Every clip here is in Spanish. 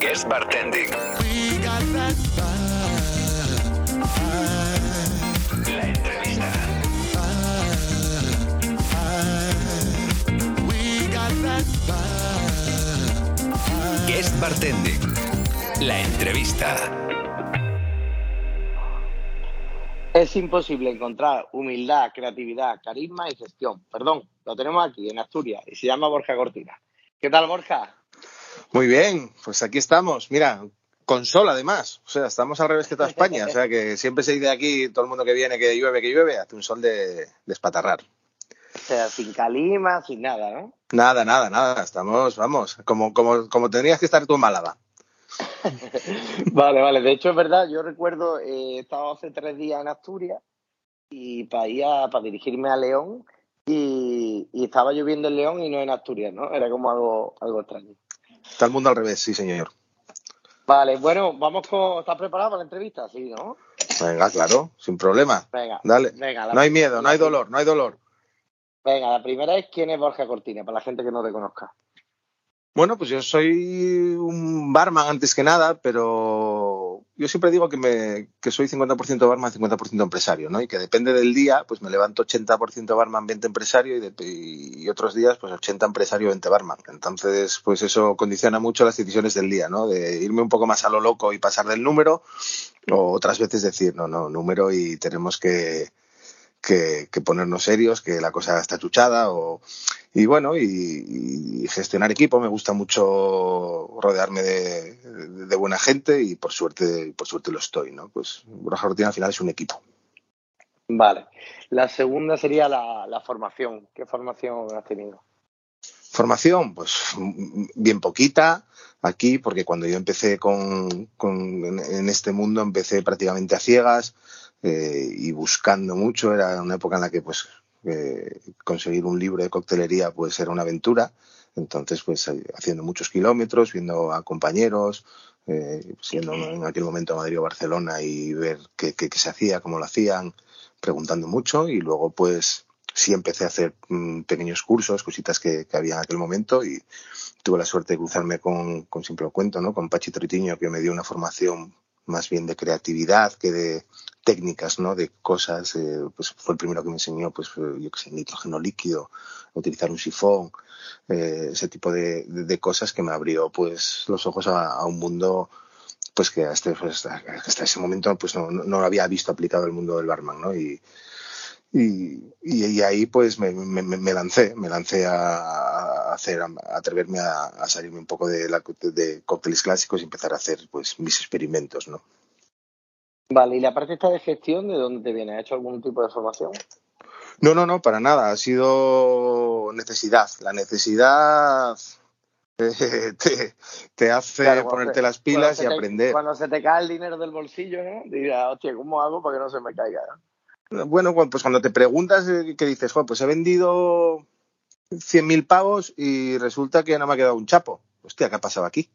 Guest Bartending. La. Guest Bartending. La entrevista. Es imposible encontrar humildad, creatividad, carisma y gestión. Perdón, lo tenemos aquí en Asturias y se llama Borja Cortina. ¿Qué tal, Borja? Muy bien, pues aquí estamos. Mira, con sol además. O sea, estamos al revés que toda España. O sea, que siempre se dice aquí, todo el mundo que viene que llueve, que llueve, hace un sol de, de espatarrar. O sea, sin calima, sin nada, ¿no? Nada, nada, nada. Estamos, vamos, como, como, como tendrías que estar tú en Málaga. Vale, vale. De hecho, es verdad, yo recuerdo, eh, he estado hace tres días en Asturias y para ir a, para dirigirme a León y, y estaba lloviendo en León y no en Asturias, ¿no? Era como algo, algo extraño. Está el mundo al revés, sí, señor. Vale, bueno, vamos con... ¿Estás preparado para la entrevista? Sí, ¿no? Venga, claro, sin problema. Venga. Dale. Venga, No hay miedo, no hay dolor, no hay dolor. Venga, la primera es quién es Borja Cortina, para la gente que no te conozca. Bueno, pues yo soy un barman antes que nada, pero yo siempre digo que, me, que soy 50% barman, 50% empresario, ¿no? Y que depende del día, pues me levanto 80% barman, 20 empresario y, de- y otros días, pues 80 empresario, 20 barman. Entonces, pues eso condiciona mucho las decisiones del día, ¿no? De irme un poco más a lo loco y pasar del número, o otras veces decir, no, no, número y tenemos que, que, que ponernos serios, que la cosa está chuchada o y bueno y, y gestionar equipo me gusta mucho rodearme de, de- de buena gente y por suerte por suerte lo estoy no pues Borja Rutina al final es un equipo Vale. La segunda sería la, la formación. ¿Qué formación has tenido? Formación, pues bien poquita aquí, porque cuando yo empecé con, con- en, en este mundo empecé prácticamente a ciegas eh, y buscando mucho. Era una época en la que pues eh, conseguir un libro de coctelería pues era una aventura. Entonces, pues eh, haciendo muchos kilómetros, viendo a compañeros, eh, siendo en aquel momento a Madrid o Barcelona y ver qué, qué- qué se hacía, cómo lo hacían, preguntando mucho y luego pues sí empecé a hacer mm, pequeños cursos, cositas que, que había en aquel momento y tuve la suerte de cruzarme con, con siempre lo cuento, ¿no? Con Pachi Tritiño, que me dio una formación más bien de creatividad que de técnicas, ¿no? De cosas, eh, pues fue el primero que me enseñó, pues, eh, yo qué sé, nitrógeno líquido, utilizar un sifón, eh, ese tipo de, cosas que me abrió, pues, los ojos a, un mundo pues que hasta, pues, hasta ese momento pues no, no lo había visto aplicado el mundo del barman, ¿no? Y, y, y, y ahí pues me, me, me lancé, me lancé a, hacer, a atreverme a, a salirme un poco de, la, de cócteles clásicos y empezar a hacer pues mis experimentos, ¿no? Vale, y la parte esta de gestión, ¿de dónde te viene? ¿Has hecho algún tipo de formación? No, no, no, para nada. Ha sido necesidad. La necesidad eh, te, te hace Claro, ponerte se- las pilas y te- aprender. Cuando se te cae el dinero del bolsillo, ¿no? Dirás, hostia, ¿cómo hago para que no se me caiga? no? Bueno, pues cuando te preguntas, eh, que dices, "Joder, pues he vendido 100.000 pavos y resulta que no me ha quedado un chapo. Hostia, ¿qué ha pasado aquí?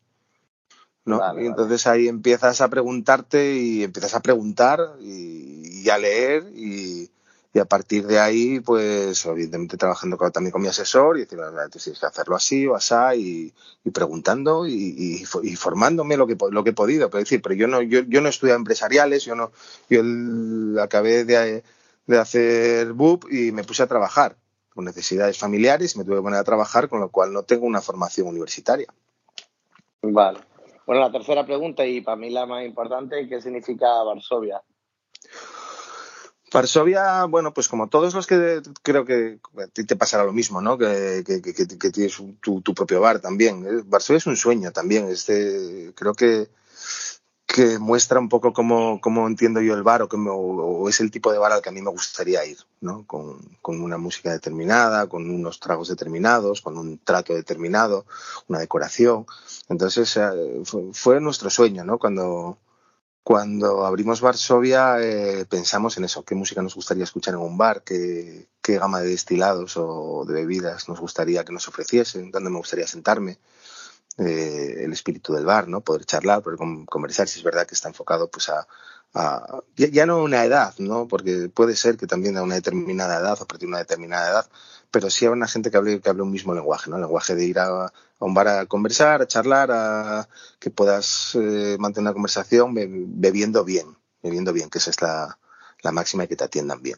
¿No? Vale, y entonces ahí empiezas a preguntarte y empiezas a preguntar y, y a leer y, y a partir de ahí, pues evidentemente trabajando también con mi asesor y decir, "Vale, tú tienes que hacerlo así o así y, preguntando y, y, fo- y formándome lo que, lo que he podido. Pero decir, pero yo no, yo, yo no he estudiado empresariales, yo no, yo acabé de, de hacer BUP y me puse a trabajar con necesidades familiares me tuve que poner a trabajar, con lo cual no tengo una formación universitaria. Vale. Bueno, la tercera pregunta, y para mí la más importante, ¿qué significa Varsovia? Varsovia, bueno, pues como todos los que creo que a ti te pasará lo mismo, ¿no? Que, que, tienes tu, tu propio bar también. Eh, Varsovia es un sueño también. Este, creo que, que muestra un poco cómo, cómo entiendo yo el bar o, cómo- o es el tipo de bar al que a mí me gustaría ir, ¿no? Con, con una música determinada, con unos tragos determinados, con un trato determinado, una decoración. Entonces eh, fue, fue nuestro sueño, ¿no? Cuando, cuando abrimos Varsovia eh, pensamos en eso, qué música nos gustaría escuchar en un bar, qué, qué gama de destilados o de bebidas nos gustaría que nos ofreciesen, dónde me gustaría sentarme, eh, el espíritu del bar, ¿no? Poder charlar, poder con- conversar, si es verdad que está enfocado pues a, ya, ya no una edad, ¿no? Porque puede ser que también a una determinada edad o a partir de una determinada edad, pero sí a una gente que hable, que hable un mismo lenguaje, ¿no? El lenguaje de ir a, un bar a conversar, a charlar, a que puedas eh, mantener una conversación bebiendo bien, bebiendo bien, que esa es la, la máxima y que te atiendan bien.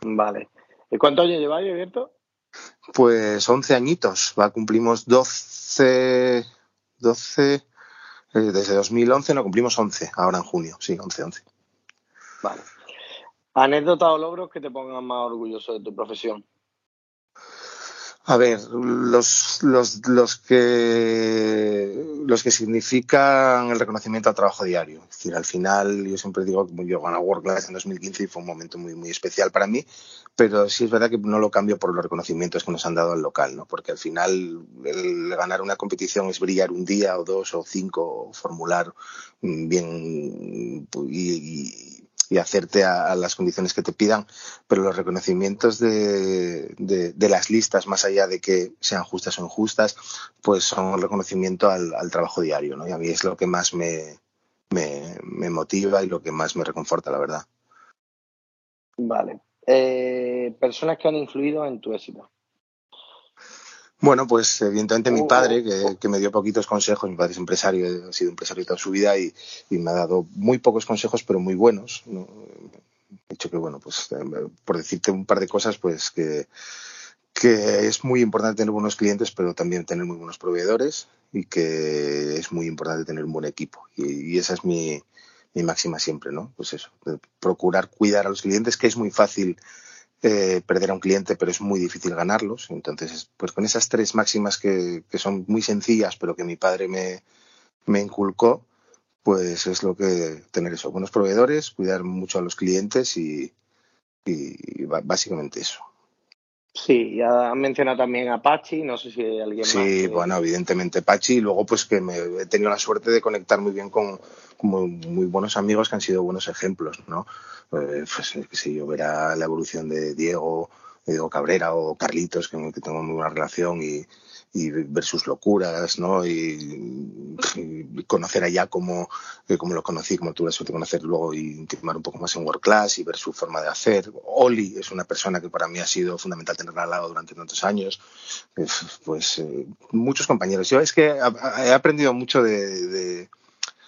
Vale. ¿Y cuántos años lleváis abierto? Pues 11 añitos, va, cumplimos 12, 12, eh, desde 2011 no cumplimos 11, ahora en junio, sí, 11, 11. Vale. ¿Anécdotas o logros que te pongan más orgulloso de tu profesión? A ver, los, los, los, que, los que significan el reconocimiento al trabajo diario. Es decir, al final, yo siempre digo que yo gané World Class en 2015 y fue un momento muy, muy especial para mí, pero sí es verdad que no lo cambio por los reconocimientos que nos han dado al local, ¿no? Porque al final, el ganar una competición es brillar un día o dos o cinco, formular bien y y hacerte a, las condiciones que te pidan, pero los reconocimientos de, de, las listas, más allá de que sean justas o injustas, pues son un reconocimiento al, trabajo diario, ¿no? Y a mí es lo que más me, me, me, motiva y lo que más me reconforta, la verdad. Vale. Eh, personas que han influido en tu éxito. Bueno, pues evidentemente mi padre, que, me dio poquitos consejos, mi padre es empresario, ha sido empresario toda su vida y, me ha dado muy pocos consejos, pero muy buenos. ¿no? He hecho que, bueno, pues por decirte un par de cosas, pues que, que es muy importante tener buenos clientes, pero también tener muy buenos proveedores y que es muy importante tener un buen equipo. Y, esa es mi, mi máxima siempre, ¿no? Pues eso, procurar cuidar a los clientes, que es muy fácil eh, perder a un cliente, pero es muy difícil ganarlos. Entonces, pues con esas tres máximas que, son muy sencillas, pero que mi padre me, me inculcó, pues es lo que tener eso, buenos proveedores, cuidar mucho a los clientes y, y básicamente eso. Sí, ya han mencionado también a Pachi, no sé si hay alguien sí, más. Sí, bueno, evidentemente Pachi, y luego pues que me he tenido la suerte de conectar muy bien con, muy, buenos amigos que han sido buenos ejemplos, ¿no? Eh, pues que sé yo, ver la evolución de Diego, Diego Cabrera o Carlitos, que, que tengo muy buena relación y, ver sus locuras, ¿no? Y, conocer allá como, eh, como lo conocí, como tuve la suerte de conocer luego y intimar un poco más en World Class y ver su forma de hacer. Oli es una persona que para mí ha sido fundamental tenerla al lado durante tantos años. Pues eh, muchos compañeros. Yo es que he aprendido mucho de,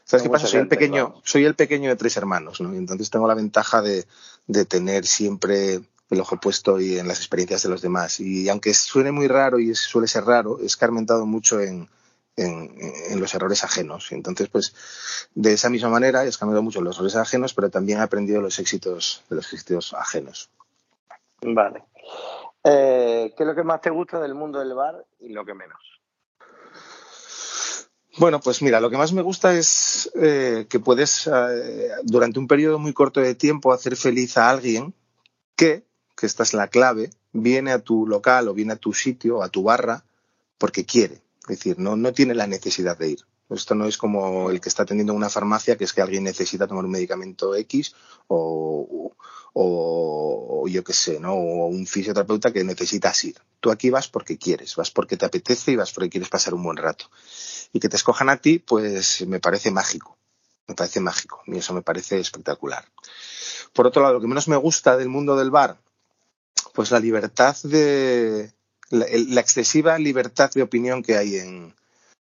¿Sabes qué pasa? Soy el pequeño, soy el pequeño de tres hermanos, ¿no? Y entonces tengo la ventaja de, de tener siempre el ojo puesto y en las experiencias de los demás. Y aunque suene muy raro y suele ser raro, es carmentado mucho en, en, los errores ajenos. Entonces, pues, de esa misma manera he escarmentado mucho los errores ajenos, pero también he aprendido los éxitos de los éxitos ajenos. Vale. Eh, ¿Qué es lo que más te gusta del mundo del bar y lo que menos? Bueno, pues mira, lo que más me gusta es eh, que puedes, eh, durante un periodo muy corto de tiempo, hacer feliz a alguien que que esta es la clave, viene a tu local o viene a tu sitio, a tu barra, porque quiere. Es decir, no, no tiene la necesidad de ir. Esto no es como el que está atendiendo en una farmacia, que es que alguien necesita tomar un medicamento X o, o, yo qué sé, ¿no? O un fisioterapeuta que necesitas ir. Tú aquí vas porque quieres, vas porque te apetece y vas porque quieres pasar un buen rato. Y que te escojan a ti, pues me parece mágico. Me parece mágico. Y eso me parece espectacular. Por otro lado, lo que menos me gusta del mundo del bar, pues la libertad de la, excesiva libertad de opinión que hay en,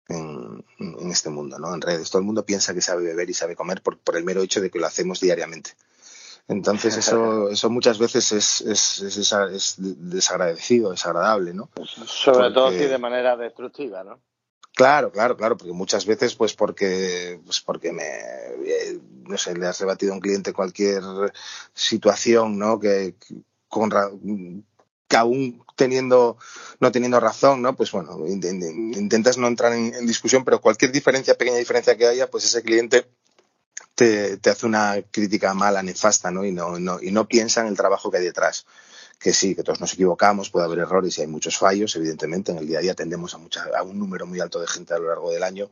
en, este mundo, ¿no? En redes. Todo el mundo piensa que sabe beber y sabe comer por, por el mero hecho de que lo hacemos diariamente. Entonces eso, eso muchas veces es, es, es, desagradecido, desagradable, ¿no? Sobre todo si de manera destructiva, ¿no? Claro, claro, claro, porque muchas veces, pues porque, pues porque me, eh, no sé, le has rebatido a un cliente cualquier situación, ¿no? Que, con que aún teniendo no teniendo razón, ¿no? Pues bueno, intentas no entrar en, discusión, pero cualquier diferencia, pequeña diferencia que haya, pues ese cliente te, hace una crítica mala, nefasta, ¿no? Y no, no, y no piensa en el trabajo que hay detrás. Que sí, que todos nos equivocamos, puede haber errores y hay muchos fallos, evidentemente, en el día a día atendemos a, mucha, a un número muy alto de gente a lo largo del año,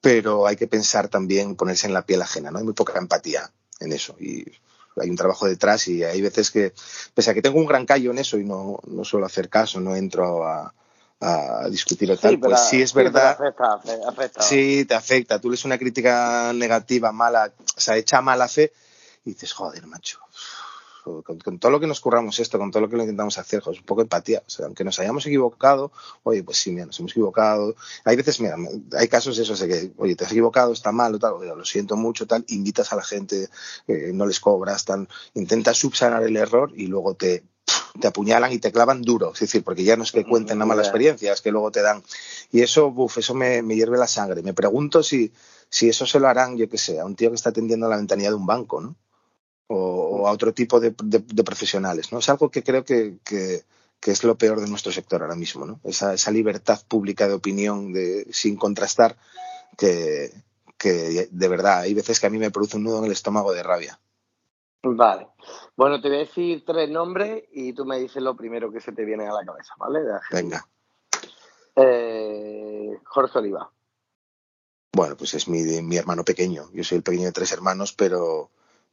pero hay que pensar también, ponerse en la piel ajena, ¿no? Hay muy poca empatía en eso. Y hay un trabajo detrás y hay veces que, pese a que tengo un gran callo en eso y no, no suelo hacer caso, no entro a, a discutir o tal, pues sí es verdad. Sí, te afecta. Tú lees una crítica negativa, mala, o sea, hecha mala fe y dices, joder, macho. con, todo lo que nos curramos esto, con todo lo que lo intentamos hacer, un poco de empatía. O sea, aunque nos hayamos equivocado, oye, pues sí, mira, nos hemos equivocado. Hay veces, mira, hay casos de esos de que, oye, te has equivocado, está mal, o tal, oye, lo siento mucho, tal, invitas a la gente, eh, no les cobras, tal, intentas subsanar el error y luego te, te apuñalan y te clavan duro, es decir, porque ya no es que cuenten la mala experiencia, es que luego te dan. Y eso, buf, eso me, me hierve la sangre. Me pregunto si, si eso se lo harán, yo que sé, a un tío que está atendiendo a la ventanilla de un banco, ¿no? O, a otro tipo de, profesionales, ¿no? Es algo que creo que, que, es lo peor de nuestro sector ahora mismo, ¿no? Esa, esa libertad pública de opinión de, sin contrastar que, que de verdad hay veces que a mí me produce un nudo en el estómago de rabia. Vale. Bueno, te voy a decir tres nombres y tú me dices lo primero que se te viene a la cabeza, ¿vale? Venga. Eh, Jorge Oliva. Bueno, pues es mi, mi hermano pequeño. Yo soy el pequeño de tres hermanos, pero,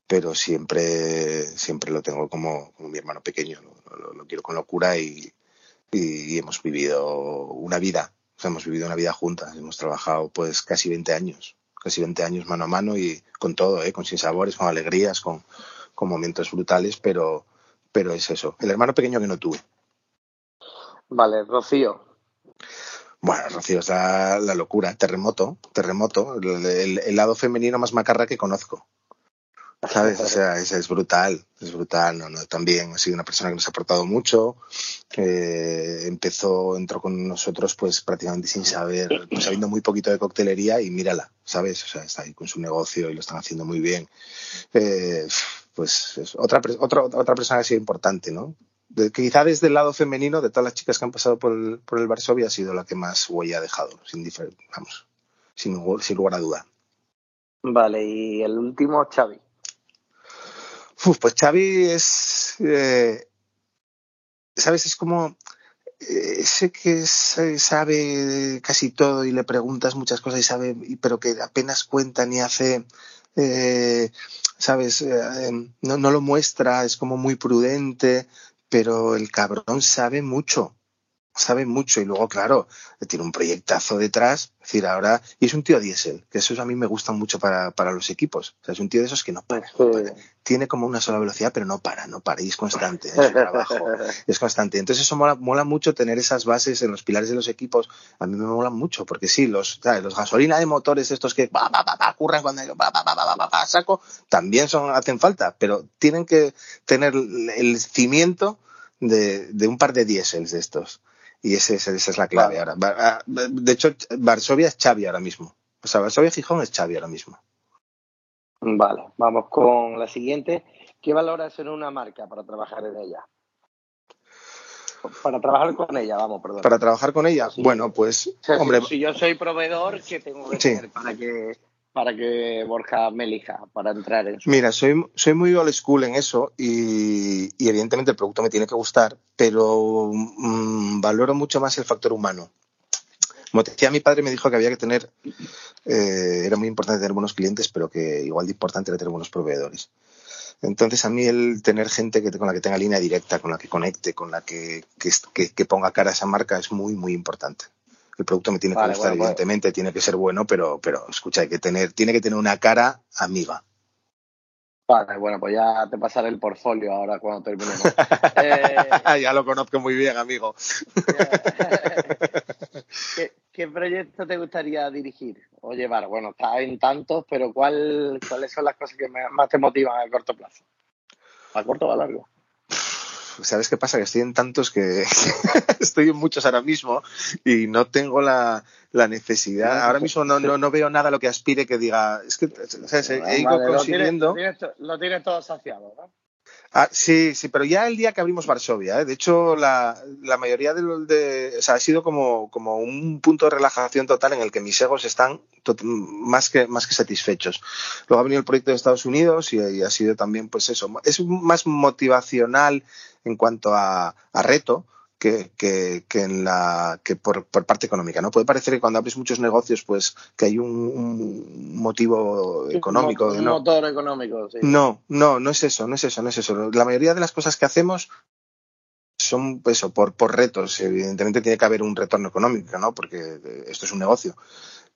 pero siempre, siempre lo tengo como, como mi hermano pequeño. Lo, quiero con locura y, y, hemos vivido una vida. hemos vivido una vida juntas. Hemos trabajado pues casi 20 años. Casi 20 años mano a mano y con todo, ¿eh? con sinsabores, con alegrías, con, con momentos brutales, pero, pero es eso. El hermano pequeño que no tuve. Vale, Rocío. Bueno, Rocío, es la, locura. Terremoto, terremoto. El, lado femenino más macarra que conozco. ¿Sabes? O sea, es, brutal, es brutal. No, no, también ha sido una persona que nos ha aportado mucho. empezó, entró con nosotros pues prácticamente sin saber, pues sabiendo muy poquito de coctelería y mírala, ¿sabes? O sea, está ahí con su negocio y lo están haciendo muy bien. Eh, pues es otra, otra, otra persona que ha sido importante, ¿no? quizá desde el lado femenino, de todas las chicas que han pasado por el, por el Varsovia, ha sido la que más huella ha dejado, sin, vamos, sin, lugar a duda. Vale, y el último, Xavi. pues Xavi es, eh, ¿sabes? Es como eh, ese que sabe casi todo y le preguntas muchas cosas y sabe, pero que apenas cuenta ni hace, eh, ¿sabes? no, no lo muestra, es como muy prudente, pero el cabrón sabe mucho, sabe mucho y luego, claro, tiene un proyectazo detrás, es decir, ahora, y es un tío diésel, que eso a mí me gusta mucho para, para los equipos, o sea, es un tío de esos que no para, tiene como una sola velocidad, pero no para, no para, y es constante en su trabajo, es constante. Entonces eso mola, mola, mucho tener esas bases en los pilares de los equipos, a mí me mola mucho, porque sí, los, los gasolina de motores estos que va, va, va, curran cuando saco, también son, hacen falta, pero tienen que tener el cimiento de, un par de diésels de estos. Y ese, esa es la clave ahora. Ah, de hecho, Varsovia es Xavi ahora mismo. O sea, Varsovia Gijón es Xavi ahora mismo. Vale, vamos con la siguiente. ¿Qué valoras en una marca para trabajar en ella? Para trabajar con ella, vamos, perdón. Para trabajar con ella, bueno, pues, hombre. Si, yo soy proveedor, ¿qué tengo que hacer para que para que Borja me elija para entrar en su... Mira, soy, soy muy old school en eso y, evidentemente el producto me tiene que gustar, pero mm, valoro mucho más el factor humano. Como te decía, mi padre me dijo que había que tener, eh, era muy importante tener buenos clientes, pero que igual de importante era tener buenos proveedores. Entonces, a mí el tener gente que, con la que tenga línea directa, con la que conecte, con la que, que, que ponga cara a esa marca es muy, muy importante el producto me tiene que gustar, evidentemente, tiene que ser bueno, pero, pero escucha, hay que tener, tiene que tener una cara amiga. Vale, bueno, pues ya te pasaré el portfolio ahora cuando terminemos. eh, ya lo conozco muy bien, amigo. ¿Qué, proyecto te gustaría dirigir o llevar? Bueno, está en tantos, pero ¿cuál, ¿cuáles son las cosas que más te motivan a corto plazo? ¿A corto o a largo? ¿Sabes qué pasa? Que estoy en tantos que estoy en muchos ahora mismo y no tengo la, necesidad. Ahora mismo no, no, veo nada a lo que aspire que diga. Es que he ido consiguiendo. Lo tienes, todo saciado, ¿no? Ah, sí, sí, pero ya el día que abrimos Varsovia, ¿eh? de hecho, la, la mayoría de, de o sea, ha sido como, como un punto de relajación total en el que mis egos están más, que, más que satisfechos. Luego ha venido el proyecto de Estados Unidos y, ha sido también, pues eso, es más motivacional en cuanto a, a reto, que, que, que, en la que por, por, parte económica no puede parecer que cuando abres muchos negocios pues que hay un, un motivo económico un, motor económico sí. no no no es eso no es eso no es eso. La mayoría de las cosas que hacemos son pues, eso por por retos. Evidentemente tiene que haber un retorno económico no porque esto es un negocio.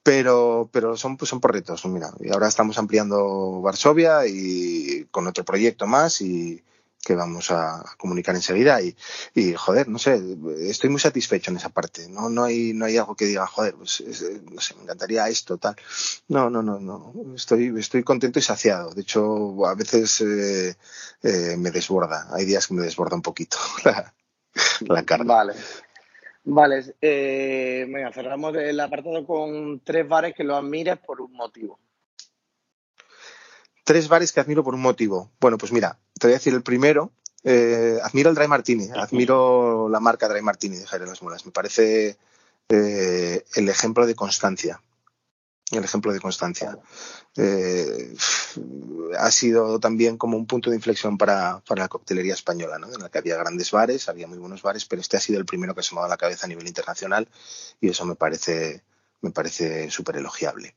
Pero pero son pues son por retos mira. Y ahora estamos ampliando Varsovia y con otro proyecto más y que vamos a, comunicar enseguida y, y, joder, no sé, estoy muy satisfecho en esa parte. No, no hay, no hay algo que diga, joder, pues, no sé, me encantaría esto, tal. No, no, no, no. Estoy, estoy contento y saciado. De hecho, a veces eh, eh, me desborda. Hay días que me desborda un poquito la, la carga. Vale. Vale, eh, venga, cerramos el apartado con tres bares que lo admires por un motivo. Tres bares que admiro por un motivo. Bueno, pues mira, te voy a decir el primero. Eh, admiro el Dry Martini, admiro la marca Dry Martini de Jaire Las Mulas. Me parece eh, el ejemplo de constancia. El ejemplo de constancia. Eh, ha sido también como un punto de inflexión para, para, la coctelería española, ¿no? en la que había grandes bares, había muy buenos bares, pero este ha sido el primero que se ha dado la cabeza a nivel internacional y eso me parece, me parece súper elogiable.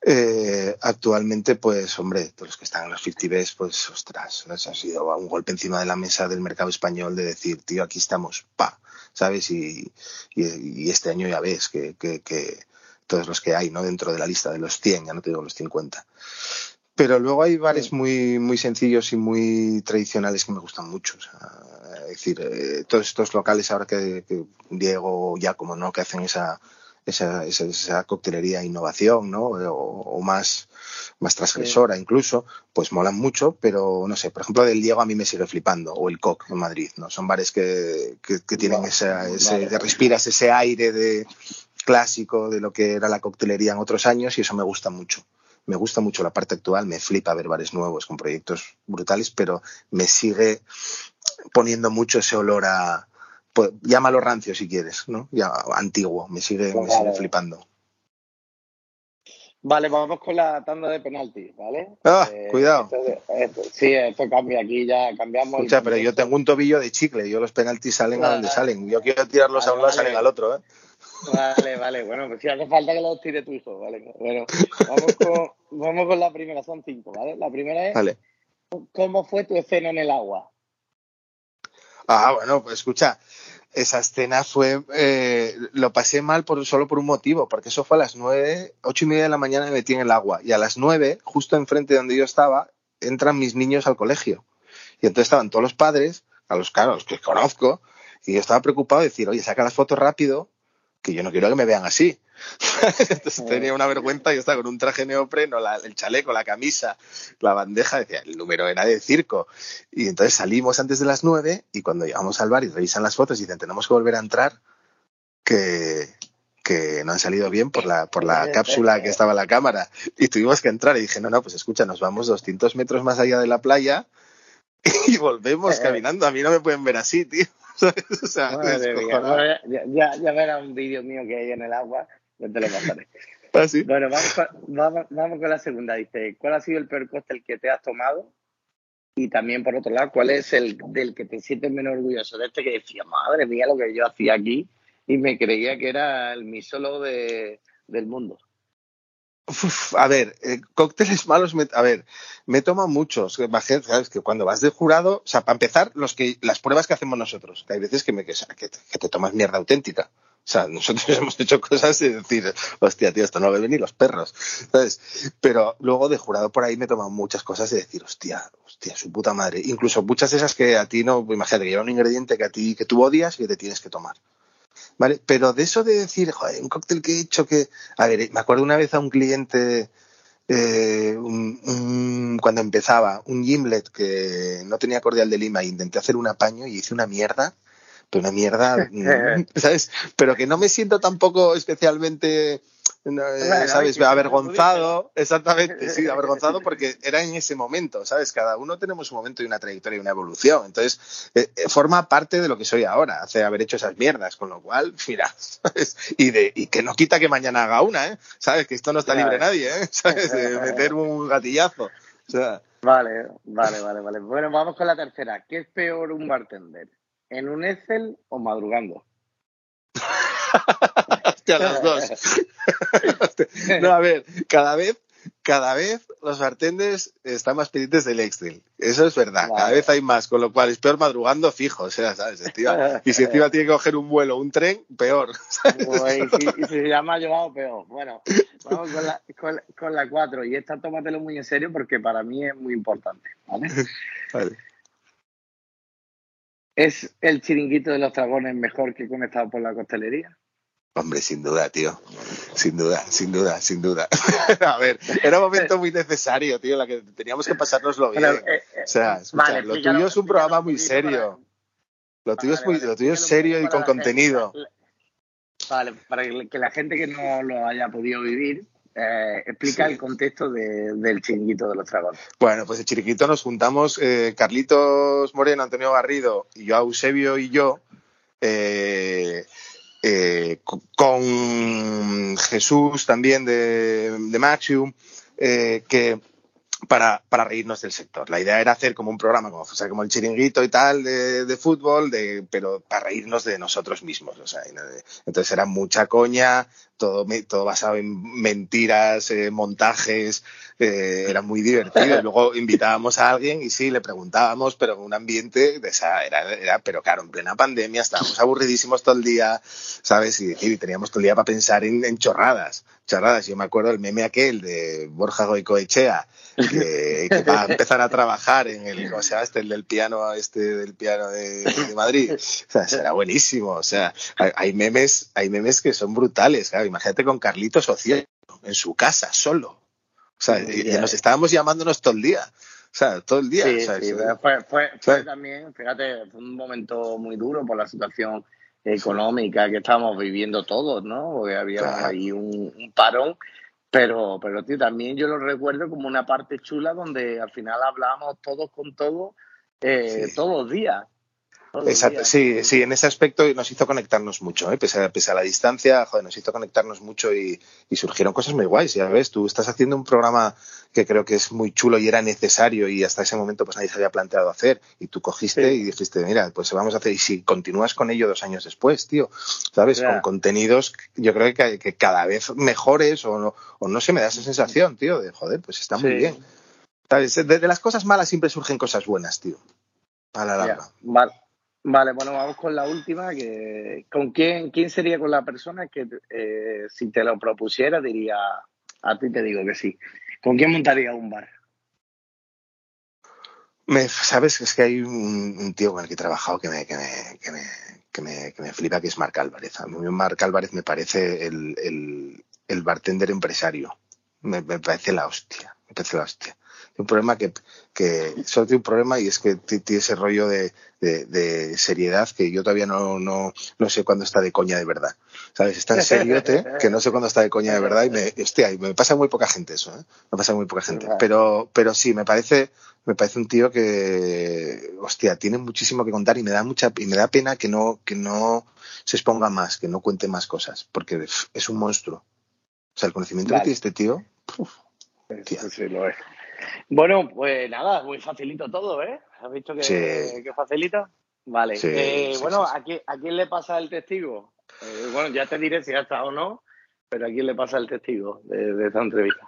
Eh, actualmente, pues, hombre, todos los que están en los 50 Bs, pues, ostras, ha sido un golpe encima de la mesa del mercado español de decir, tío, aquí estamos, pa, ¿sabes? Y, y, y este año ya ves que, que, que, todos los que hay, ¿no? Dentro de la lista de los 100, ya no te digo los 50. Pero luego hay bares muy, muy sencillos y muy tradicionales que me gustan mucho. O sea, es decir, eh, todos estos locales ahora que, que Diego ya como no, que hacen esa, esa, esa, esa coctelería innovación, ¿no? O, o, más, más transgresora sí. incluso, pues molan mucho, pero no sé, por ejemplo, del Diego a mí me sigue flipando, o el Coq en Madrid, ¿no? Son bares que, que, que tienen esa, ese, vale. respiras ese aire de clásico de lo que era la coctelería en otros años y eso me gusta mucho. Me gusta mucho la parte actual, me flipa ver bares nuevos con proyectos brutales, pero me sigue poniendo mucho ese olor a, pues, llámalo rancio si quieres, ¿no? Ya antiguo, me sigue, pues me vale. sigue flipando. Vale, vamos con la tanda de penalti, ¿vale? Ah, eh, cuidado. Esto, esto, sí, esto cambia aquí, ya cambiamos. Escucha, pero yo tengo un tobillo de chicle, yo los penaltis salen vale, a donde salen. Yo quiero tirarlos vale, a un lado, salen al otro, ¿eh? Vale, vale, bueno, pues si hace falta que los tire tu hijo, ¿vale? Bueno, vamos con, vamos con la primera, son cinco, ¿vale? La primera es, vale. ¿cómo fue tu escena en el agua? Ah, bueno, pues escucha, esa escena fue, eh, lo pasé mal por, solo por un motivo, porque eso fue a las nueve, ocho y media de la mañana me metí en el agua, y a las nueve, justo enfrente de donde yo estaba, entran mis niños al colegio. Y entonces estaban todos los padres, a los caros que conozco, y yo estaba preocupado de decir, oye, saca las fotos rápido, que yo no quiero que me vean así. Entonces tenía una vergüenza, yo estaba con un traje neopreno, la, el chaleco, la camisa, la bandeja, decía, el número era de circo. Y entonces salimos antes de las nueve y cuando llegamos al bar y revisan las fotos y dicen, tenemos que volver a entrar, que, que no han salido bien por la, por la cápsula que estaba en la cámara. Y tuvimos que entrar y dije, no, no, pues escucha, nos vamos 200 metros más allá de la playa y volvemos caminando. A mí no me pueden ver así, tío. O sea, Madre mía. Bueno, ya, ya, ya verás un vídeo mío que hay en el agua, no te lo pasaré. ¿Ah, sí? Bueno, vamos con, vamos, vamos con la segunda. Dice, ¿cuál ha sido el peor cóctel que te has tomado? Y también, por otro lado, ¿cuál es el del que te sientes menos orgulloso? De este que decía, madre mía, lo que yo hacía aquí y me creía que era el misólogo de, del mundo. A ver, eh, cócteles malos, me, a ver, me toman muchos. Sabes que cuando vas de jurado, o sea, para empezar, los que, las pruebas que hacemos nosotros, que hay veces que, me, que, que, que te tomas mierda auténtica. O sea, nosotros hemos hecho cosas y decir, hostia, tío, esto no beben ni los perros. ¿Sabes? Pero luego de jurado por ahí me toman muchas cosas y decir, hostia, hostia, su puta madre. Incluso muchas de esas que a ti no, imagínate que lleva un ingrediente que a ti, que tú odias y que te tienes que tomar. ¿Vale? Pero de eso de decir, joder, un cóctel que he hecho que. A ver, me acuerdo una vez a un cliente, eh, un, un, cuando empezaba, un gimlet que no tenía cordial de lima, e intenté hacer un apaño y hice una mierda, pero una mierda, ¿sabes? Pero que no me siento tampoco especialmente. No, bueno, ¿sabes? Avergonzado, exactamente, sí, avergonzado porque era en ese momento, ¿sabes? Cada uno tenemos un momento y una trayectoria y una evolución. Entonces, eh, forma parte de lo que soy ahora, hace haber hecho esas mierdas, con lo cual, mira, ¿sabes? Y, de, y que no quita que mañana haga una, ¿eh? ¿Sabes? Que esto no está libre nadie, ¿eh? ¿Sabes? De meter un gatillazo. O sea. Vale, vale, vale, vale. Bueno, vamos con la tercera. ¿Qué es peor un bartender? ¿En un Excel o madrugando? Hostia, las dos. no, a ver, cada vez, cada vez los bartenders están más pendientes del Excel. Eso es verdad. Vale. Cada vez hay más, con lo cual es peor madrugando fijo, o sea, ¿sabes? Encima, y si encima tiene que coger un vuelo, un tren, peor. Pues, y, si, y, si, se llama llevado, peor. Bueno, vamos con la, con, con la cuatro. Y esta tómatelo muy en serio porque para mí es muy importante, ¿vale? vale. ¿Es el chiringuito de los dragones mejor que conectado por la costelería? Hombre, sin duda, tío. Sin duda, sin duda, sin duda. a ver, era un momento muy necesario, tío, la que teníamos que pasárnoslo bien. Pero, eh, eh, o sea, escucha, vale, lo tuyo es un programa muy serio. Lo tuyo es, muy, vale, lo tuyo es serio y con contenido. Vale, para que la gente que no lo haya podido vivir, eh, explica Sí. el contexto de- del chiringuito de los dragones. Bueno, pues el Chiriquito nos juntamos eh, Carlitos Moreno, Antonio Garrido y yo, Eusebio y yo, eh, eh, co- con Jesús también de, de Maxium, eh, que para, para reírnos del sector. La idea era hacer como un programa, como, o sea, como el chiringuito y tal de, fútbol, de, pero para reírnos de nosotros mismos. O sea, entonces era mucha coña, todo, todo basado en mentiras, eh, montajes, eh, era muy divertido. Y luego invitábamos a alguien y sí, le preguntábamos, pero en un ambiente de esa, era, era, pero claro, en plena pandemia estábamos aburridísimos todo el día, ¿sabes? Y, teníamos todo el día para pensar en, en chorradas. Chorradas, yo me acuerdo el meme aquel de Borja Goicoechea, que, que va a empezar a trabajar en el, ¿cómo se llama este? El del piano, este del piano de, de Madrid. O sea, será buenísimo. O sea, hay, memes, hay memes que son brutales. Claro, imagínate con Carlitos Ociel en su casa, solo. O sea, y, y nos estábamos llamándonos todo el día. O sea, todo el día. Sí, o sea, fue, fue, fue también, fíjate, fue un momento muy duro por la situación económica que estábamos viviendo todos, ¿no? Porque había Claro. ahí un, un parón, pero, pero tío, también yo lo recuerdo como una parte chula donde al final hablábamos todos con todos eh, Sí. todos los días. Exacto, sí, sí, en ese aspecto nos hizo conectarnos mucho, ¿eh? pese, a, pese a la distancia, joder, nos hizo conectarnos mucho y, y surgieron cosas muy guays, ya ves, tú estás haciendo un programa que creo que es muy chulo y era necesario y hasta ese momento pues nadie se había planteado hacer y tú cogiste Sí. y dijiste, mira, pues vamos a hacer, y si continúas con ello dos años después, tío, ¿sabes? Con contenidos yo creo que, que cada vez mejores o no, o no se me da esa sensación, tío, de joder, pues está muy Sí. bien. ¿Sabes? De, de las cosas malas siempre surgen cosas buenas, tío, a la Ya, larga. Vale. Bueno, vamos con la última. Que, ¿Con quién, quién sería con la persona que eh, si te lo propusiera diría, a ti te digo que sí? ¿Con quién montaría un bar? Me, Sabes, es que hay un, un tío con el que he trabajado que me, que me, que me, que me, que me flipa, que es Marc Álvarez. A mí Marc Álvarez me parece el, el, el bartender empresario. Me, me parece la hostia. Me parece la hostia. Un problema que, que solo tiene un problema y es que tiene ese rollo de, de, de seriedad que yo todavía no, no, no sé cuándo está de coña de verdad. ¿Sabes? Es tan seriote que no sé cuándo está de coña de verdad y me, hostia, y me pasa muy poca gente eso, ¿eh? Me pasa muy poca gente. Pero, pero sí, me parece, me parece un tío que, hostia, tiene muchísimo que contar y me da mucha, y me da pena que no, que no se exponga más, que no cuente más cosas, porque es un monstruo. O sea, el conocimiento Vale. que tiene este tío, Tía. Sí, sí, lo es. Bueno, pues nada, muy facilito todo, ¿eh? ¿Has visto que, Sí. que facilita? Vale. Sí, Eh, sí, bueno. ¿a, quién, ¿a quién le pasa el testigo? Eh, bueno, ya te diré si ha estado o no, pero ¿a quién le pasa el testigo de, de esta entrevista?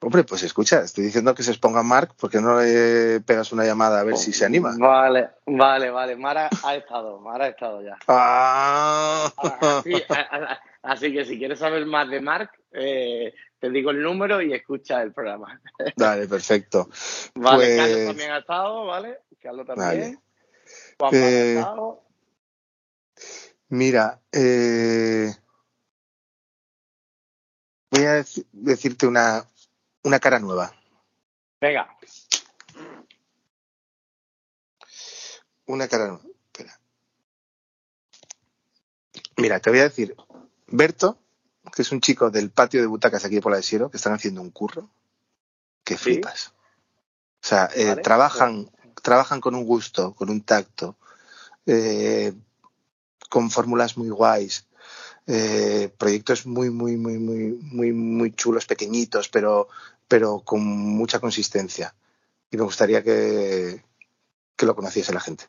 hombre, pues escucha, estoy diciendo que se exponga Mark, ¿por qué no le pegas una llamada a ver si se anima? Vale, vale, vale. Mara ha estado, Mara ha estado ya. Ah. Así, a- a- así que si quieres saber más de Marc, eh, te digo el número y escucha el programa. Vale, perfecto. Vale, Pues- Carlos también ha estado, ¿vale? Carlos también. Vale. Juan Eh, ha estado. Mira, eh, voy a deci- decirte una, una cara nueva. Venga, Una cara nueva. Espera. Mira, te voy a decir, Berto, que es un chico del patio de butacas aquí por la de Siero, que están haciendo un curro, que Sí. flipas. O sea, eh, Vale. trabajan, trabajan con un gusto, con un tacto, eh, con fórmulas muy guays, eh, proyectos muy, muy, muy, muy, muy, muy chulos, pequeñitos, pero, pero con mucha consistencia. Y me gustaría que, que lo conociese la gente.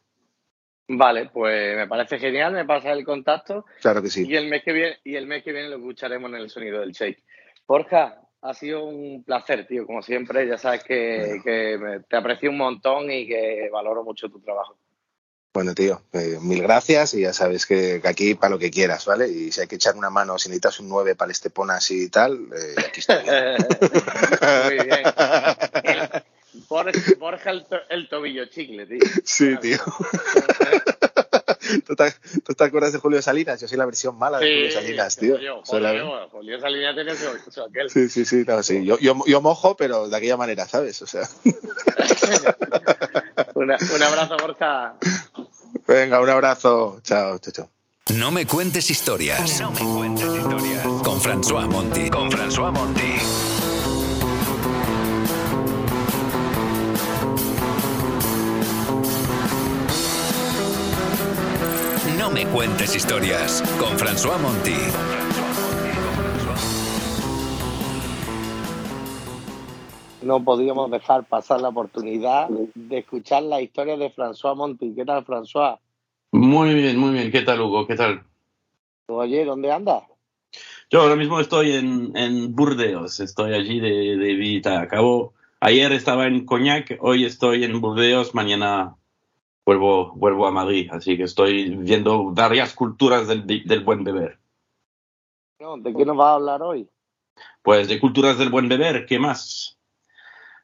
Vale, pues me parece genial, me pasa el contacto Claro que sí. y el mes que viene y el mes que viene lo escucharemos en el sonido del shake. Borja, ha sido un placer, tío, como siempre, ya sabes que, Bueno. que te aprecio un montón y que valoro mucho tu trabajo. Bueno, tío, eh, mil gracias y ya sabes que, que aquí para lo que quieras, ¿vale? Y si hay que echar una mano, si necesitas un 9 para el Esteponas y tal, eh, aquí estoy. Muy bien. Borja, Borja el, to- el tobillo chicle, tío. Sí, tío. ¿Tú te, tú te acuerdas de Julio Salinas? Yo soy la versión mala de Julio Salinas, tío. Julio, Soy la- Julio, Julio Salinas tiene su, su aquel. Sí, sí, sí, no, sí. Yo, yo, yo mojo, pero de aquella manera, ¿sabes? O sea, Una- un abrazo, Borja. venga, un abrazo. Chao, chao, chao. No me cuentes historias. No me cuentes historias. Con François Monti. Con François Monti. Me cuentes historias. Con François Monti. No podíamos dejar pasar la oportunidad de escuchar la historia de François Monti. ¿Qué tal, François? Muy bien, muy bien. ¿Qué tal, Hugo? ¿Qué tal? Oye, ¿dónde andas? Yo ahora mismo estoy en, en Burdeos, estoy allí de, de visita. Acabo, ayer estaba en Cognac, hoy estoy en Burdeos, mañana vuelvo, vuelvo a Madrid, así que estoy viendo varias culturas del, del buen beber. No, ¿De qué nos vas a hablar hoy? Pues de culturas del buen beber, ¿qué más?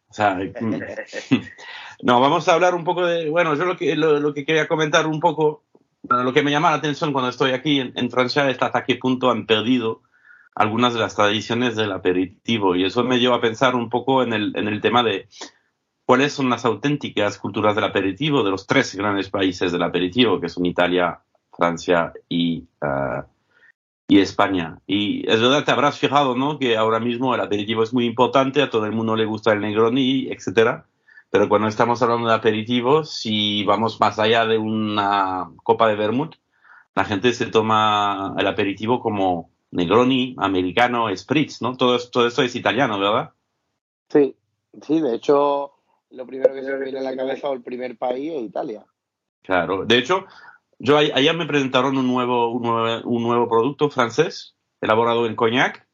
O sea, no, vamos a hablar un poco de, bueno, yo lo que, lo, lo que quería comentar un poco, lo que me llama la atención cuando estoy aquí en, en Francia es hasta qué punto han perdido algunas de las tradiciones del aperitivo y eso me lleva a pensar un poco en el, en el tema de cuáles son las auténticas culturas del aperitivo de los tres grandes países del aperitivo, que son Italia, Francia y, uh, y España. Y es verdad, te habrás fijado, ¿no? Que ahora mismo el aperitivo es muy importante, a todo el mundo le gusta el Negroni, etcétera. Pero cuando estamos hablando de aperitivo, si vamos más allá de una copa de vermouth, la gente se toma el aperitivo como Negroni, americano, spritz, ¿no? Todo, todo esto es italiano, ¿verdad? Sí, sí, de hecho, lo primero que se me viene a la cabeza o el primer país es Italia. Claro, de hecho, yo ayer me presentaron un nuevo, un nuevo, un nuevo producto francés elaborado en cognac,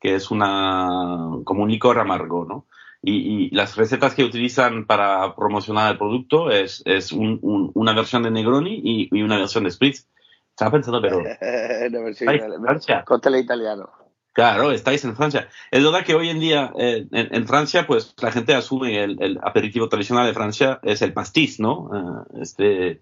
que es una, como un licor amargo, ¿no? Y, y las recetas que utilizan para promocionar el producto es, es un, un, una versión de Negroni y, y, una versión de Spritz. Estaba pensando, pero... no, versión. Francia. Italiano. Claro, estáis en Francia. Es verdad que hoy en día eh, en, en, Francia, pues la gente asume el, el, aperitivo tradicional de Francia es el pastis, ¿no? Uh, este,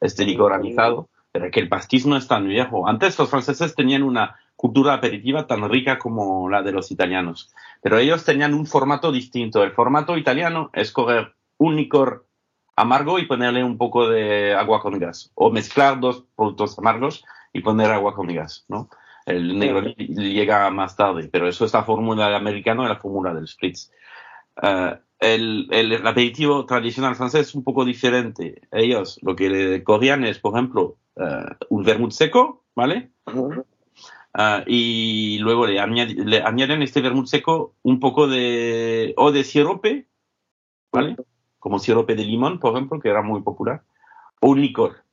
este licor anizado, pero que el pastis no es tan viejo. Antes los franceses tenían una cultura aperitiva tan rica como la de los italianos, pero ellos tenían un formato distinto. El formato italiano es coger un licor amargo y ponerle un poco de agua con gas, o mezclar dos productos amargos y poner agua con gas, ¿no? El negro llega más tarde, pero eso es la fórmula del americano y la fórmula del spritz. Uh, el, el, el, aperitivo tradicional francés es un poco diferente. Ellos lo que le cogían es, por ejemplo, uh, un vermouth seco, ¿vale? Uh -huh. y luego le, añad, le, añaden este vermouth seco un poco de, o de sirope, ¿vale? Como sirope de limón, por ejemplo, que era muy popular, o un licor.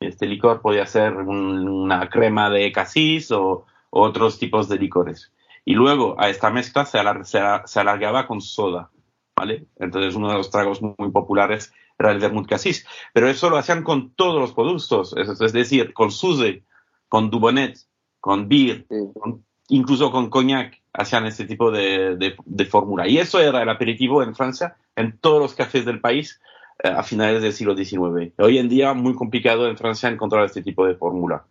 Este licor podía ser un, una crema de casis o, o, otros tipos de licores. Y luego a esta mezcla se, alar, se, se, alargaba con soda, ¿vale? Entonces uno de los tragos muy, populares era el vermouth casis. Pero eso lo hacían con todos los productos, es, es decir, con Suze, con Dubonnet, con Beer, sí. con, incluso con Cognac, hacían este tipo de, de, de fórmula. Y eso era el aperitivo en Francia, en todos los cafés del país, a finales del siglo XIX. Hoy en día muy complicado en Francia encontrar este tipo de fórmula.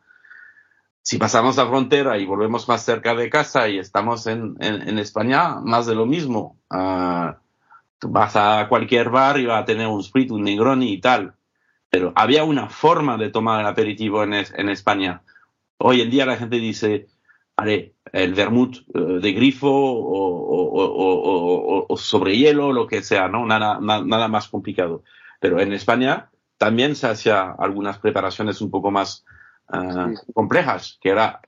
Si pasamos la frontera y volvemos más cerca de casa y estamos en, en, en España, más de lo mismo. Uh, tú vas a cualquier bar y va a tener un sprit, un negroni y tal. Pero había una forma de tomar el aperitivo en, es, en España. Hoy en día la gente dice, vale, el vermouth uh, de grifo o, o, o, o, sobre hielo, lo que sea, ¿no? Nada, na, nada más complicado. Pero en España también se hacía algunas preparaciones un poco más uh, sí. complejas, que era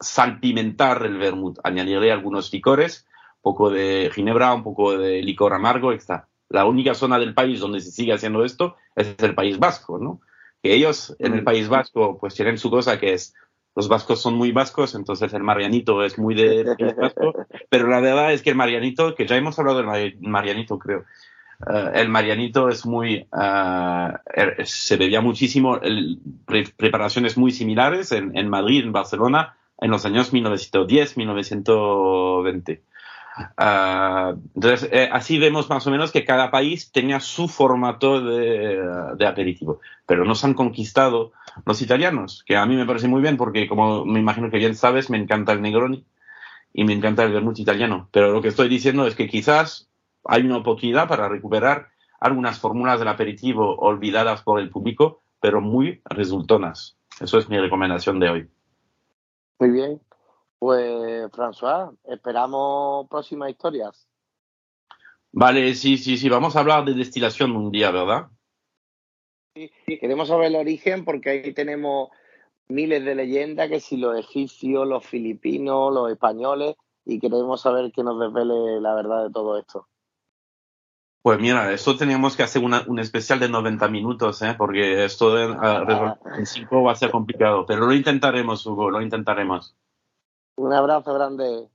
salpimentar el vermouth, añadirle algunos licores, un poco de ginebra, un poco de licor amargo, etc. La única zona del país donde se sigue haciendo esto es el País Vasco, ¿no? Que ellos en el País Vasco pues tienen su cosa que es los vascos son muy vascos, entonces el marianito es muy de Vasco, pero la verdad es que el marianito, que ya hemos hablado del marianito creo, Uh, el Marianito es muy, uh, se bebía muchísimo, el, pre preparaciones muy similares en, en, Madrid, en Barcelona, en los años 1910, 1920. Ah, eh, así vemos más o menos que cada país tenía su formato de, aperitivo, pero nos han conquistado los italianos, que a mí me parece muy bien porque, como me imagino que bien sabes, me encanta el Negroni y me encanta el vermouth italiano. Pero lo que estoy diciendo es que quizás hay una oportunidad para recuperar algunas fórmulas del aperitivo olvidadas por el público, pero muy resultonas. Eso es mi recomendación de hoy. Muy bien. Pues, François, esperamos próximas historias. Vale, sí, sí, sí. Vamos a hablar de destilación un día, ¿verdad? Sí, queremos saber el origen porque ahí tenemos miles de leyendas, que si los egipcios, los filipinos, los españoles, y queremos saber que nos desvele la verdad de todo esto. Pues mira, esto teníamos que hacer un especial de 90 minutos, ¿eh? porque esto en, ah. en cinco va a ser complicado, pero lo intentaremos, Hugo, lo intentaremos. Un abrazo grande.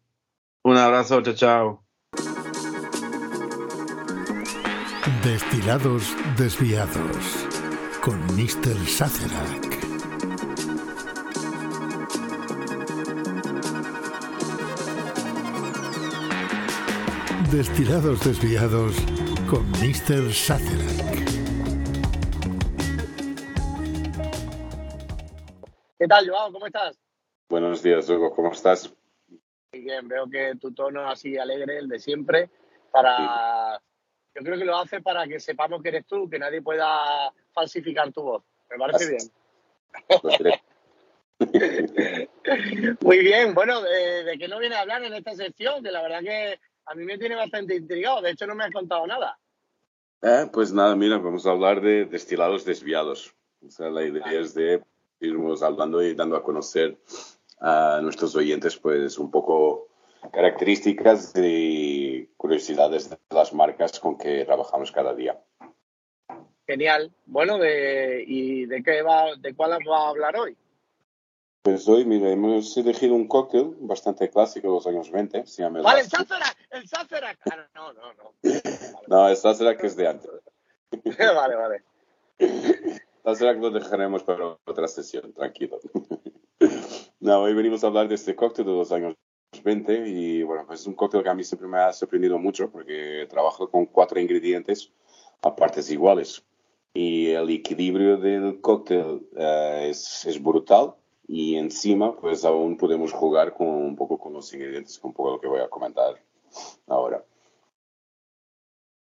Un abrazo, chao, chao. Destilados desviados con Mr. Sazerac. Destilados desviados con Mr. Sazerac. ¿Qué tal, Joao? ¿Cómo estás? Buenos días, Hugo, ¿cómo estás? Muy bien, veo que tu tono así alegre, el de siempre, para... Yo creo que lo hace para que sepamos que eres tú, que nadie pueda falsificar tu voz. Me parece bien. Muy bien, bueno, de, qué no viene a hablar en esta sección, que la verdad que a mí me tiene bastante intrigado. De hecho, no me has contado nada. Eh, pues nada, mira, vamos a hablar de destilados desviados. O sea, la idea es de irnos hablando y dando a conocer a nuestros oyentes pues un poco características y curiosidades de las marcas con que trabajamos cada día. Genial. Bueno, de, ¿y de qué va, de cuál va a hablar hoy? Pues hoy, mira, hemos elegido un cóctel bastante clásico de los años 20. Se llama vale, el Sazerac, el Sazerac. Ah, no, no, no. no, el Sazerac es de antes. vale, vale. El Sazerac lo dejaremos para otra sesión, tranquilo. No, hoy venimos a hablar de este cóctel de los años 20 y bueno, pues es un cóctel que a mí siempre me ha sorprendido mucho porque trabajo con cuatro ingredientes a partes iguales y el equilibrio del cóctel es, es, brutal y encima pues aún podemos jugar con un poco con los ingredientes, con un poco lo que voy a comentar ahora.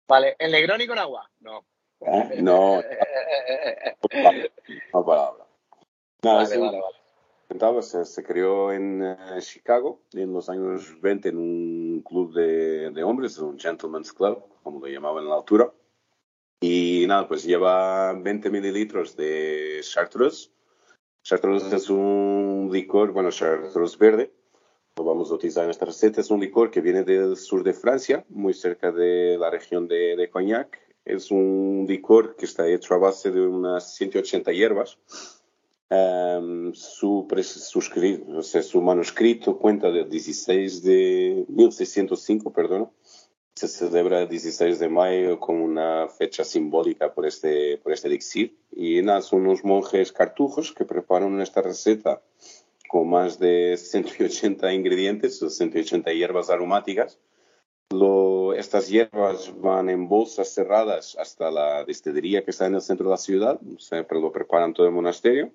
Vale, ¿el Negroni con agua? No. ¿Eh? No. no palabra. No, vale, vale, vale se, creó en eh, Chicago en los años 20 en un club de, de, hombres, un gentleman's club, como lo llamaban en la altura. Y nada, pues lleva 20 mililitros de chartreuse. Chartreuse es un licor, bueno, chartreuse verde, lo vamos a utilizar en esta receta. Es un licor que viene del sur de Francia, muy cerca de la región de, de Cognac. Es un licor que está hecho a base de unas 180 hierbas Um, su, suscrito, su manuscrito cuenta del 16 de 1605, perdón. Se celebra el 16 de mayo como una fecha simbólica por este, por este elixir. Y son unos monjes cartujos que preparan esta receta con más de 180 ingredientes, 180 hierbas aromáticas. Lo, estas hierbas van en bolsas cerradas hasta la destilería que está en el centro de la ciudad, siempre lo preparan todo el monasterio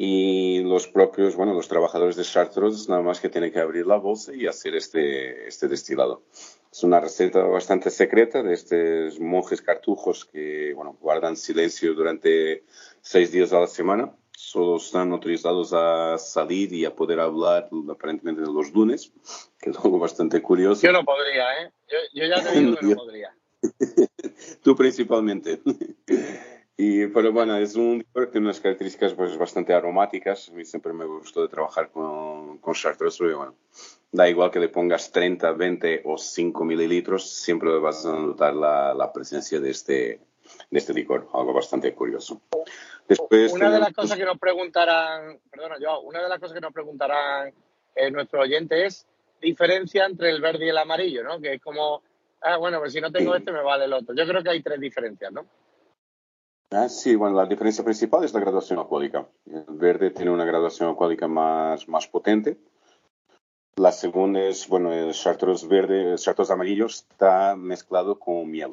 y los propios, bueno, los trabajadores de Chartreuse nada más que tienen que abrir la bolsa y hacer este, este destilado. Es una receta bastante secreta de estos monjes cartujos que, bueno, guardan silencio durante seis días a la semana. Solo están autorizados a salir y a poder hablar aparentemente de los lunes, que es algo bastante curioso. Yo no podría, ¿eh? Yo, yo ya te digo que no podría. Tú principalmente. Y, pero bueno, es un licor que tiene unas características pues, bastante aromáticas. A mí siempre me gustó de trabajar con, con Chartreuse. bueno, da igual que le pongas 30, 20 o 5 mililitros, siempre vas a notar la, la presencia de este, de este licor. Algo bastante curioso. Después, una de las cosas que nos preguntarán, perdona, yo, una de las cosas que nos preguntarán eh, nuestros oyentes es diferencia entre el verde y el amarillo, ¿no? Que es como, ah, bueno, pues si no tengo este me vale el otro. Yo creo que hay tres diferencias, ¿no? Ah, sí, bueno, la diferencia principal es la graduación alcohólica. El verde tiene una graduación alcohólica más, más potente. La segunda es, bueno, el chartreuse verde, el chartreuse amarillo está mezclado con miel.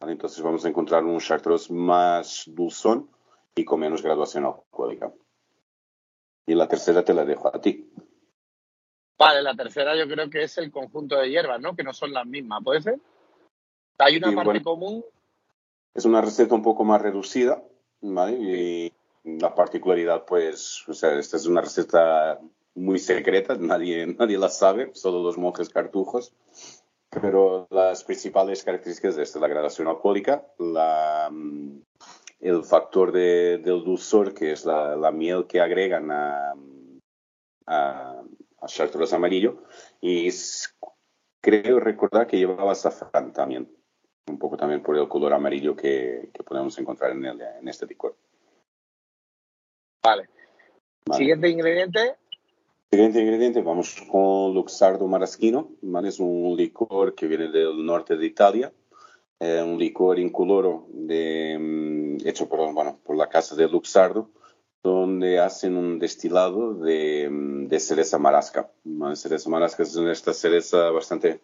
¿vale? Entonces vamos a encontrar un chartreuse más dulzón y con menos graduación alcohólica. Y la tercera te la dejo a ti. Vale, la tercera yo creo que es el conjunto de hierbas, ¿no? Que no son las mismas, ¿puede ser? Hay una parte bueno. común. Es una receta un poco más reducida, ¿vale? Y la particularidad, pues, o sea, esta es una receta muy secreta, nadie, nadie la sabe, solo los monjes cartujos. Pero las principales características de esta, la gradación alcohólica, la, mm, el factor de- del dulzor, que es la, la miel que agregan a, a, a chartreuse amarillo, y creo recordar que llevaba azafrán también un poco también por el color amarillo que, que podemos encontrar en, el- en este licor. Vale. Vale. Siguiente ingrediente. Siguiente ingrediente, vamos con Luxardo Maraschino, ¿vale? Es un licor que viene del norte de Italia, eh, un licor incoloro de, mm, hecho por, bueno, por la casa de Luxardo, donde hacen un destilado de, mm, de cereza marasca. ¿vale? Cereza marasca es esta cereza bastante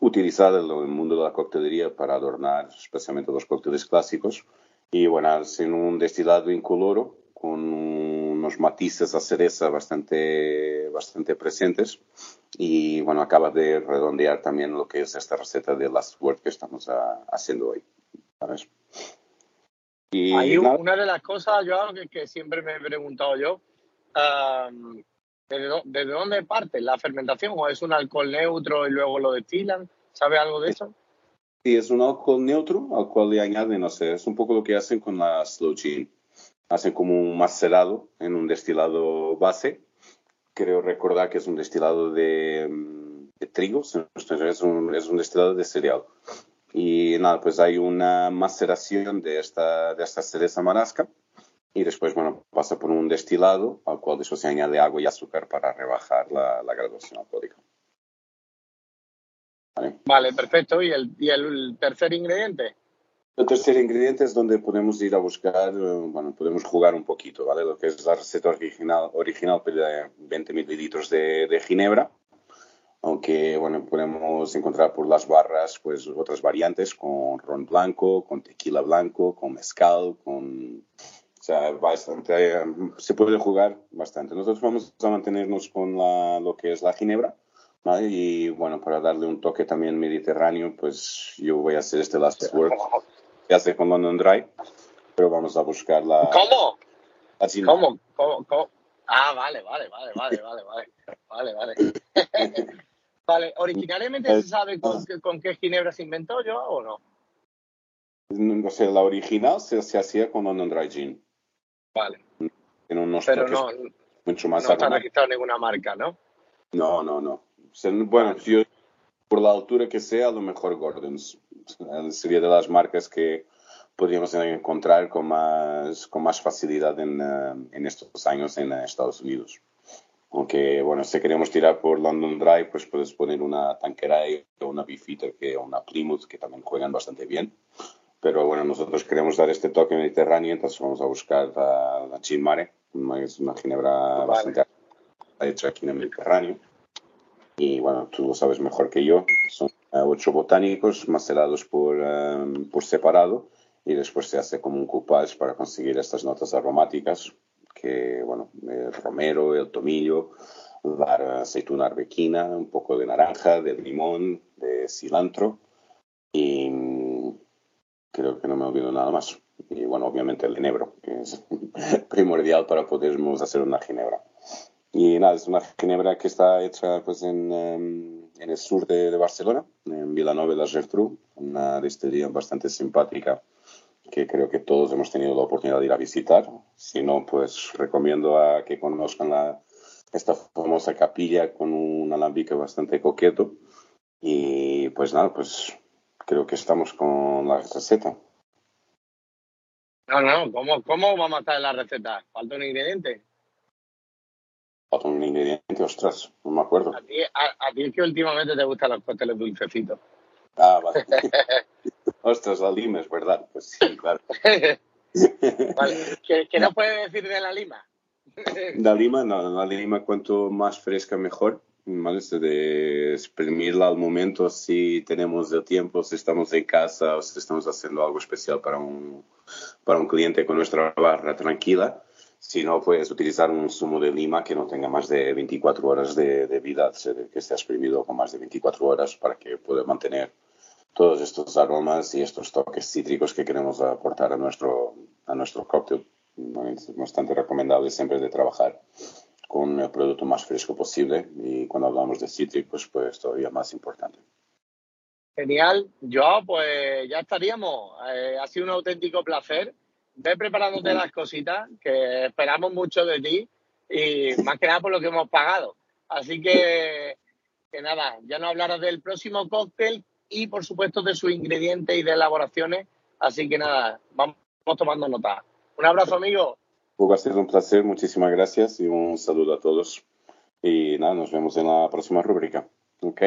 utilizada en el mundo de la coctelería para adornar especialmente los cócteles clásicos. Y bueno, hacen un destilado incoloro con unos matices a cereza bastante, bastante presentes. Y bueno, acaba de redondear también lo que es esta receta de Last Word que estamos ah, haciendo hoy. ¿sabes? Y Hay un- una de las cosas, Joao, que, que siempre me he preguntado yo. am, ¿desde, desde dónde parte la fermentación? ¿O es un alcohol neutro y luego lo destilan? ¿Sabe algo de eso? Sí, es un alcohol neutro al cual le añaden, no sé, es un poco lo que hacen con la slow gin. Hacen como un macerado en un destilado base. Creo recordar que es un destilado de, mm, de trigo, es un, es un destilado de cereal. Y nada, pues hay una maceración de esta, de esta cereza marasca y después, bueno, pasa por un destilado al cual después se añade agua y azúcar para rebajar la, la graduación alcohólica. ¿Vale? Vale, perfecto. ¿Y el, y el tercer ingrediente? El tercer ingrediente es donde podemos ir a buscar, eh, bueno, podemos jugar un poquito, ¿vale? Lo que es la receta original, original de 20 mililitros de, de ginebra, aunque, bueno, podemos encontrar por las barras, pues, otras variantes con ron blanco, con tequila blanco, con mezcal, con... Sea, bastante, se puede jugar bastante. Nosotros vamos a mantenernos con la- lo que es la ginebra, ¿vale? Y, bueno, para darle un toque también mediterráneo, pues, yo voy a hacer este Last Word que hace con London Dry, pero vamos a buscar la... ¿Cómo? la ¿Cómo? ¿Cómo? ¿Cómo? Ah, vale, vale, vale, vale, vale, vale, vale, vale. Vale, originalmente se sabe con, qué- con qué ginebra se inventó yo o no. No sé, la original se, se hacía con London Dry Gin. Vale, Tiene unos pero no, no mucho más está aromáticos. registrado ninguna marca, ¿no? No, no, no. Bueno, yo, por la altura que sea, a lo mejor Gordon's. Eh, Sería de las marcas que podríamos encontrar con más, con más facilidad en, eh, en estos años en eh, Estados Unidos. Aunque, bueno, si queremos tirar por London Dry, pues puedes poner una Tanqueray o una Beefeater que, o una Plymouth, que también juegan bastante bien. Pero bueno, nosotros queremos dar este toque mediterráneo, entonces vamos a buscar la, la Gin Mare, es una ginebra Vale. bastante hecha aquí en el Mediterráneo. Y bueno, tú lo sabes mejor que yo, son eh, ocho botánicos macerados por, eh, por separado y después se hace como un coupage para conseguir estas notas aromáticas que, bueno, el romero, el tomillo, la aceituna arbequina, un poco de naranja, de limón, de cilantro y creo que no me olvido nada más. Y bueno, obviamente el enebro, que es primordial para podermos hacer una ginebra. Y nada, es una ginebra que está hecha pues en, em, en el sur de, de Barcelona, en Vilanova de la Geltrú, una destilería bastante simpática que creo que todos hemos tenido la oportunidad de ir a visitar. Si no, pues recomiendo a que conozcan la, esta famosa capilla con un alambique bastante coqueto. Y pues nada, pues creo que estamos con la receta. No, no, ¿cómo, cómo vamos a estar en la receta? ¿Falta un ingrediente? Falta un ingrediente, ostras, no me acuerdo. A ti, a, a ti es que últimamente te gustan los cócteles dulcecitos. Ah, vale. ostras, la lima, es verdad. Pues sí, claro. vale. ¿Qué, qué nos puede decir de la lima? La lima, no, la lima cuanto más fresca mejor. ¿Vale? Este de exprimirla al momento si tenemos el tiempo, si estamos en casa o si estamos haciendo algo especial para un, para un cliente con nuestra barra tranquila. Si no, puedes utilizar un zumo de lima que no tenga más de 24 horas de, de vida, que esté exprimido con más de 24 horas para que pueda mantener todos estos aromas y estos toques cítricos que queremos aportar a nuestro, a nuestro cóctel. Es bastante recomendable siempre de trabajar con el producto más fresco posible y cuando hablamos de cítricos, pues todavía más importante. Genial. Yo, pues ya estaríamos. Eh, ha sido un auténtico placer. Ve preparándote las cositas, que esperamos mucho de ti y más que nada por lo que hemos pagado. Así que, que nada, ya no hablarás del próximo cóctel y por supuesto de sus ingredientes y de elaboraciones. Así que nada, vamos tomando nota. Un abrazo, amigo. Va a ser un placer, muchísimas gracias y un saludo a todos. Y nada, nos vemos en la próxima rúbrica. ¿Ok?